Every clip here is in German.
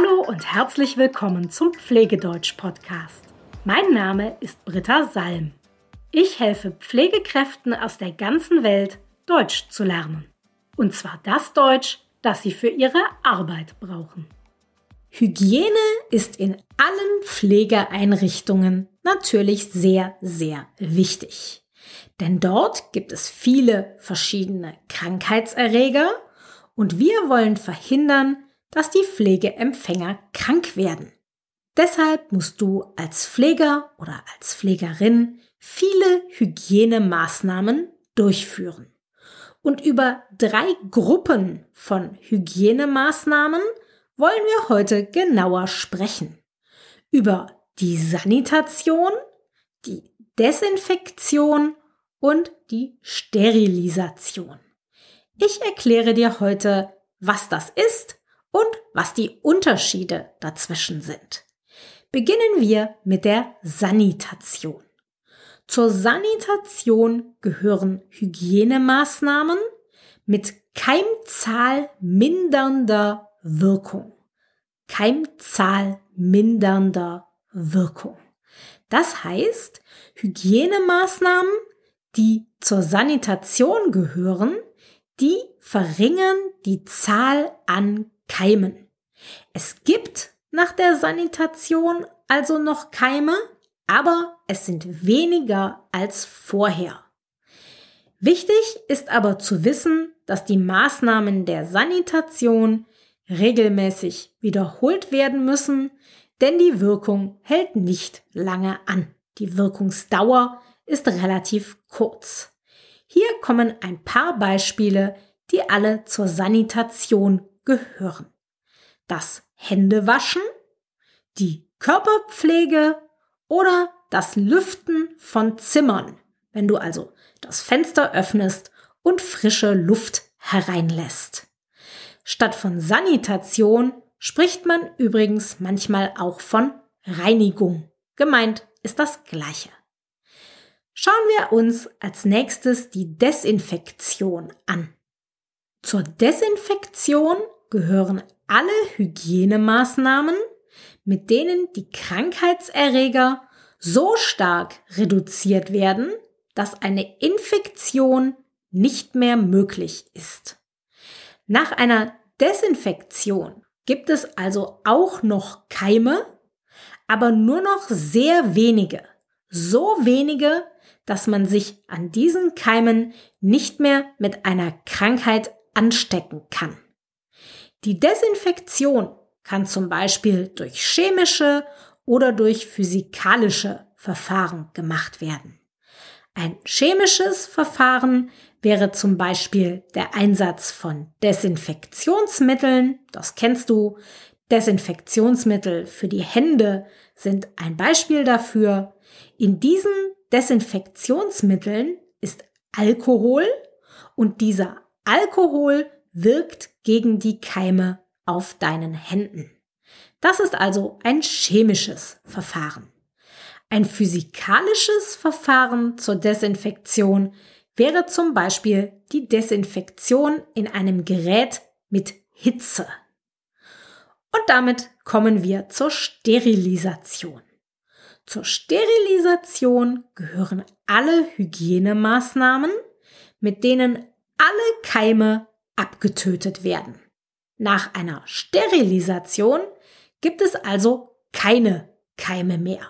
Hallo und herzlich willkommen zum Pflegedeutsch-Podcast. Mein Name ist Britta Salm. Ich helfe Pflegekräften aus der ganzen Welt, Deutsch zu lernen. Und zwar das Deutsch, das sie für ihre Arbeit brauchen. Hygiene ist in allen Pflegeeinrichtungen natürlich sehr, sehr wichtig. Denn dort gibt es viele verschiedene Krankheitserreger und wir wollen verhindern, dass die Pflegeempfänger krank werden. Deshalb musst du als Pfleger oder als Pflegerin viele Hygienemaßnahmen durchführen. Und über drei Gruppen von Hygienemaßnahmen wollen wir heute genauer sprechen. Über die Sanitation, die Desinfektion und die Sterilisation. Ich erkläre dir heute, was das ist und was die Unterschiede dazwischen sind. Beginnen wir mit der Sanitation. Zur Sanitation gehören Hygienemaßnahmen mit keimzahlmindernder Wirkung. Keimzahlmindernder Wirkung. Das heißt, Hygienemaßnahmen, die zur Sanitation gehören, die verringern die Zahl an Keimen. Es gibt nach der Sanitation also noch Keime, aber es sind weniger als vorher. Wichtig ist aber zu wissen, dass die Maßnahmen der Sanitation regelmäßig wiederholt werden müssen, denn die Wirkung hält nicht lange an. Die Wirkungsdauer ist relativ kurz. Hier kommen ein paar Beispiele, die alle zur Sanitation gehören. Das Händewaschen, die Körperpflege oder das Lüften von Zimmern, wenn du also das Fenster öffnest und frische Luft hereinlässt. Statt von Sanitation spricht man übrigens manchmal auch von Reinigung. Gemeint ist das gleiche. Schauen wir uns als nächstes die Desinfektion an. Zur Desinfektion gehören alle Hygienemaßnahmen, mit denen die Krankheitserreger so stark reduziert werden, dass eine Infektion nicht mehr möglich ist. Nach einer Desinfektion gibt es also auch noch Keime, aber nur noch sehr wenige. So wenige, dass man sich an diesen Keimen nicht mehr mit einer Krankheit anstecken kann. Die Desinfektion kann zum Beispiel durch chemische oder durch physikalische Verfahren gemacht werden. Ein chemisches Verfahren wäre zum Beispiel der Einsatz von Desinfektionsmitteln, das kennst du. Desinfektionsmittel für die Hände sind ein Beispiel dafür. In diesen Desinfektionsmitteln ist Alkohol und dieser Alkohol wirkt gegen die Keime auf deinen Händen. Das ist also ein chemisches Verfahren. Ein physikalisches Verfahren zur Desinfektion wäre zum Beispiel die Desinfektion in einem Gerät mit Hitze. Und damit kommen wir zur Sterilisation. Zur Sterilisation gehören alle Hygienemaßnahmen, mit denen alle Keime abgetötet werden. Nach einer Sterilisation gibt es also keine Keime mehr.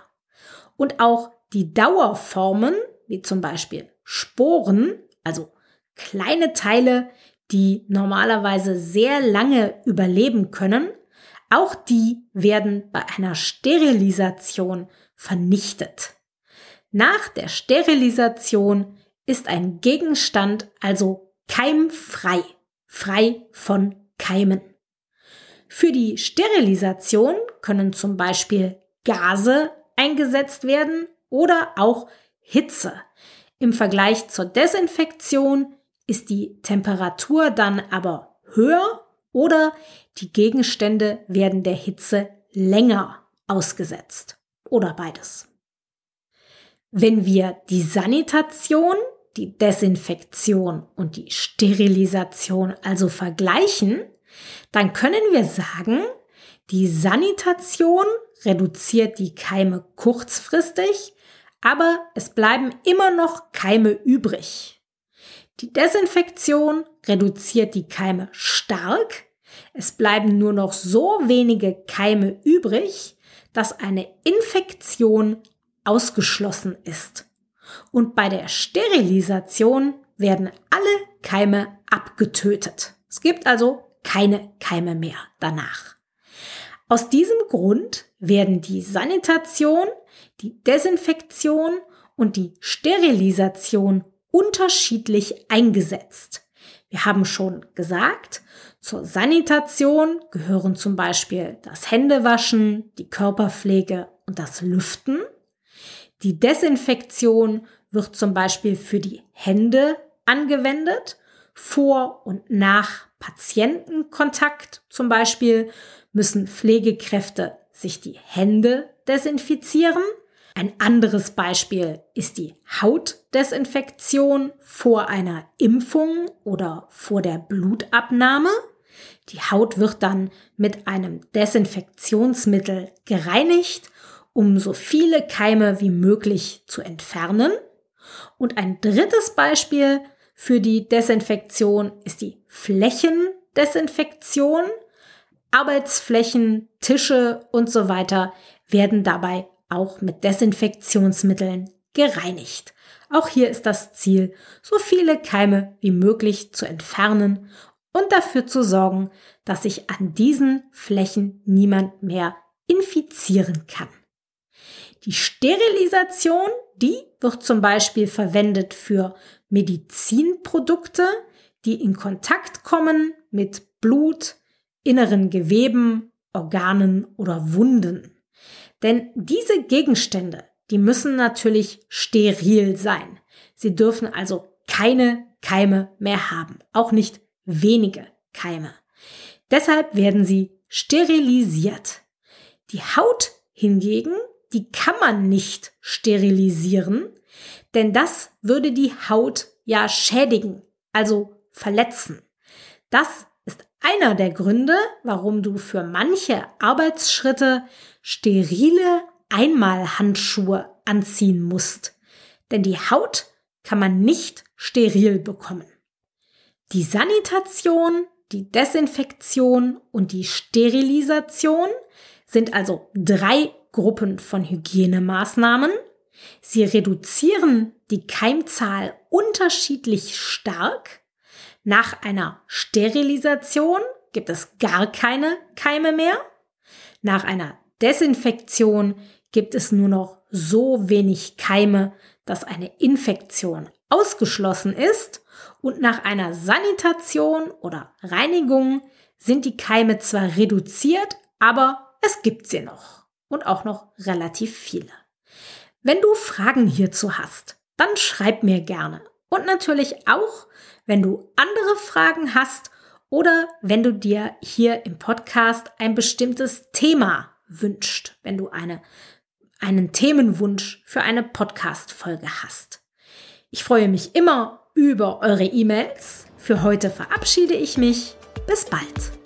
Und auch die Dauerformen, wie zum Beispiel Sporen, also kleine Teile, die normalerweise sehr lange überleben können, auch die werden bei einer Sterilisation vernichtet. Nach der Sterilisation ist ein Gegenstand also keimfrei, frei von Keimen. Für die Sterilisation können zum Beispiel Gase eingesetzt werden oder auch Hitze. Im Vergleich zur Desinfektion ist die Temperatur dann aber höher oder die Gegenstände werden der Hitze länger ausgesetzt oder beides. Wenn wir die Sanitation, die Desinfektion und die Sterilisation also vergleichen, dann können wir sagen, Die Sanitation reduziert die Keime kurzfristig, aber es bleiben immer noch Keime übrig. Die Desinfektion reduziert die Keime stark, es bleiben nur noch so wenige Keime übrig, dass eine Infektion ausgeschlossen ist. Und bei der Sterilisation werden alle Keime abgetötet. Es gibt also keine Keime mehr danach. Aus diesem Grund werden die Sanitation, die Desinfektion und die Sterilisation unterschiedlich eingesetzt. Wir haben schon gesagt, zur Sanitation gehören zum Beispiel das Händewaschen, die Körperpflege und das Lüften. Die Desinfektion wird zum Beispiel für die Hände angewendet. Vor und nach Patientenkontakt zum Beispiel müssen Pflegekräfte sich die Hände desinfizieren. Ein anderes Beispiel ist die Hautdesinfektion vor einer Impfung oder vor der Blutabnahme. Die Haut wird dann mit einem Desinfektionsmittel gereinigt, um so viele Keime wie möglich zu entfernen. Und ein drittes Beispiel für die Desinfektion ist die Flächendesinfektion. Arbeitsflächen, Tische und so weiter werden dabei auch mit Desinfektionsmitteln gereinigt. Auch hier ist das Ziel, so viele Keime wie möglich zu entfernen und dafür zu sorgen, dass sich an diesen Flächen niemand mehr infizieren kann. Die Sterilisation, die wird zum Beispiel verwendet für Medizinprodukte, die in Kontakt kommen mit Blut, inneren Geweben, Organen oder Wunden. Denn diese Gegenstände, die müssen natürlich steril sein. Sie dürfen also keine Keime mehr haben, auch nicht wenige Keime. Deshalb werden sie sterilisiert. Die Haut hingegen, die kann man nicht sterilisieren, denn das würde die Haut ja schädigen, also verletzen. Das ist einer der Gründe, warum du für manche Arbeitsschritte sterile Einmalhandschuhe anziehen musst. Denn die Haut kann man nicht steril bekommen. Die Sanitation, die Desinfektion und die Sterilisation sind also drei Gruppen von Hygienemaßnahmen. Sie reduzieren die Keimzahl unterschiedlich stark. Nach einer Sterilisation gibt es gar keine Keime mehr. Nach einer Desinfektion gibt es nur noch so wenig Keime, dass eine Infektion ausgeschlossen ist. Und nach einer Sanitation oder Reinigung sind die Keime zwar reduziert, aber es gibt sie noch. Und auch noch relativ viele. Wenn du Fragen hierzu hast, dann schreib mir gerne. Und natürlich auch, wenn du andere Fragen hast oder wenn du dir hier im Podcast ein bestimmtes Thema wünscht, wenn du eine, einen Themenwunsch für eine Podcast-Folge hast. Ich freue mich immer über eure E-Mails. Für heute verabschiede ich mich. Bis bald.